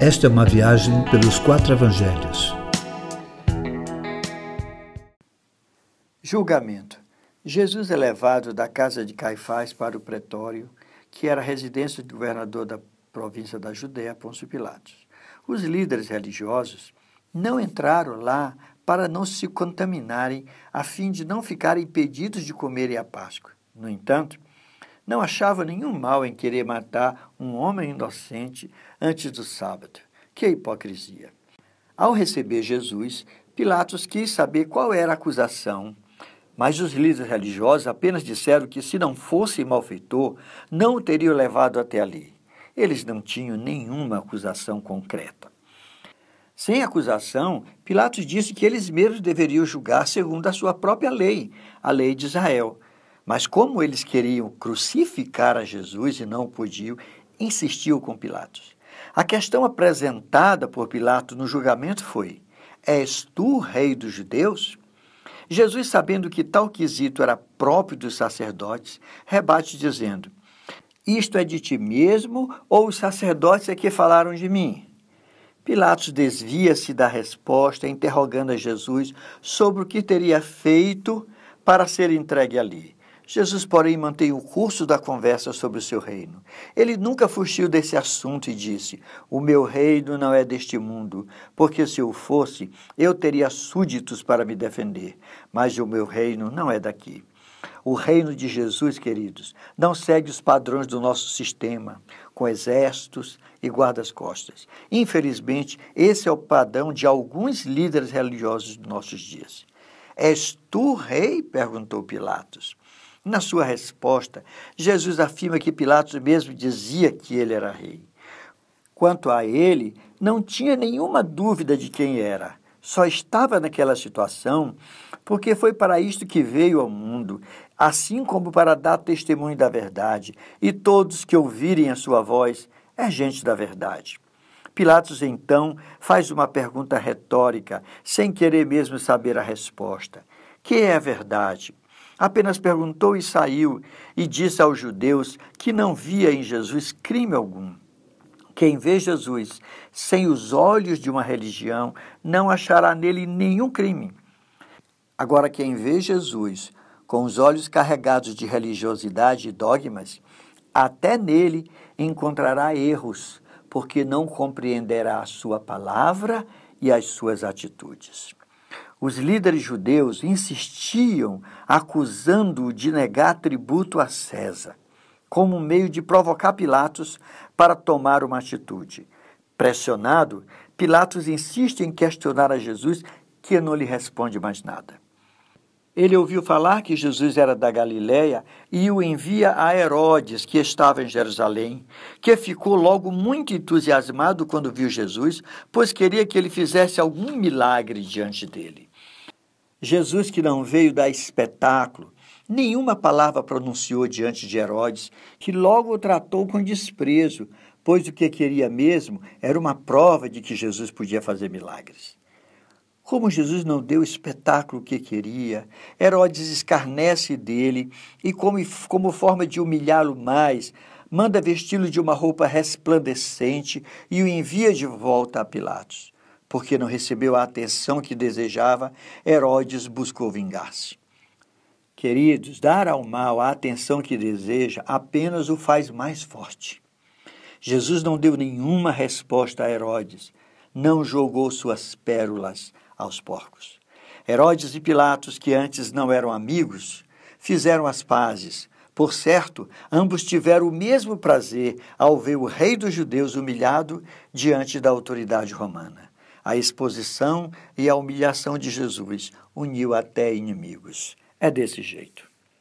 Esta é uma viagem pelos quatro evangelhos. Julgamento. Jesus é levado da casa de Caifás para o pretório, que era a residência do governador da província da Judéia, Pôncio Pilatos. Os líderes religiosos não entraram lá para não se contaminarem, a fim de não ficarem impedidos de comerem a Páscoa. No entanto, não achava nenhum mal em querer matar um homem inocente antes do sábado. Que hipocrisia! Ao receber Jesus, Pilatos quis saber qual era a acusação, mas os líderes religiosos apenas disseram que, se não fosse malfeitor, não o teriam levado até ali. Eles não tinham nenhuma acusação concreta. Sem acusação, Pilatos disse que eles mesmos deveriam julgar segundo a sua própria lei, a lei de Israel. Mas como eles queriam crucificar a Jesus e não podiam, insistiu com Pilatos. A questão apresentada por Pilatos no julgamento foi: És tu rei dos judeus? Jesus, sabendo que tal quesito era próprio dos sacerdotes, rebate dizendo: Isto é de ti mesmo ou os sacerdotes é que falaram de mim? Pilatos desvia-se da resposta, interrogando a Jesus sobre o que teria feito para ser entregue ali. Jesus, porém, mantém o curso da conversa sobre o seu reino. Ele nunca fugiu desse assunto e disse: O meu reino não é deste mundo, porque se eu fosse, eu teria súditos para me defender, mas o meu reino não é daqui. O reino de Jesus, queridos, não segue os padrões do nosso sistema, com exércitos e guardas-costas. Infelizmente, esse é o padrão de alguns líderes religiosos dos nossos dias. És tu rei? perguntou Pilatos. Na sua resposta, Jesus afirma que Pilatos mesmo dizia que ele era rei. Quanto a ele, não tinha nenhuma dúvida de quem era. Só estava naquela situação porque foi para isto que veio ao mundo, assim como para dar testemunho da verdade, e todos que ouvirem a sua voz é gente da verdade. Pilatos então faz uma pergunta retórica, sem querer mesmo saber a resposta: Que é a verdade? Apenas perguntou e saiu, e disse aos judeus que não via em Jesus crime algum. Quem vê Jesus sem os olhos de uma religião não achará nele nenhum crime. Agora, quem vê Jesus com os olhos carregados de religiosidade e dogmas, até nele encontrará erros, porque não compreenderá a sua palavra e as suas atitudes. Os líderes judeus insistiam, acusando-o de negar tributo a César, como meio de provocar Pilatos para tomar uma atitude. Pressionado, Pilatos insiste em questionar a Jesus, que não lhe responde mais nada. Ele ouviu falar que Jesus era da Galiléia e o envia a Herodes, que estava em Jerusalém, que ficou logo muito entusiasmado quando viu Jesus, pois queria que ele fizesse algum milagre diante dele. Jesus, que não veio dar espetáculo, nenhuma palavra pronunciou diante de Herodes, que logo o tratou com desprezo, pois o que queria mesmo era uma prova de que Jesus podia fazer milagres. Como Jesus não deu o espetáculo que queria, Herodes escarnece dele e, como, como forma de humilhá-lo mais, manda vesti-lo de uma roupa resplandecente e o envia de volta a Pilatos porque não recebeu a atenção que desejava, Herodes buscou vingar-se. Queridos, dar ao mal a atenção que deseja apenas o faz mais forte. Jesus não deu nenhuma resposta a Herodes, não jogou suas pérolas aos porcos. Herodes e Pilatos, que antes não eram amigos, fizeram as pazes. Por certo, ambos tiveram o mesmo prazer ao ver o rei dos judeus humilhado diante da autoridade romana. A exposição e a humilhação de Jesus uniu até inimigos. É desse jeito.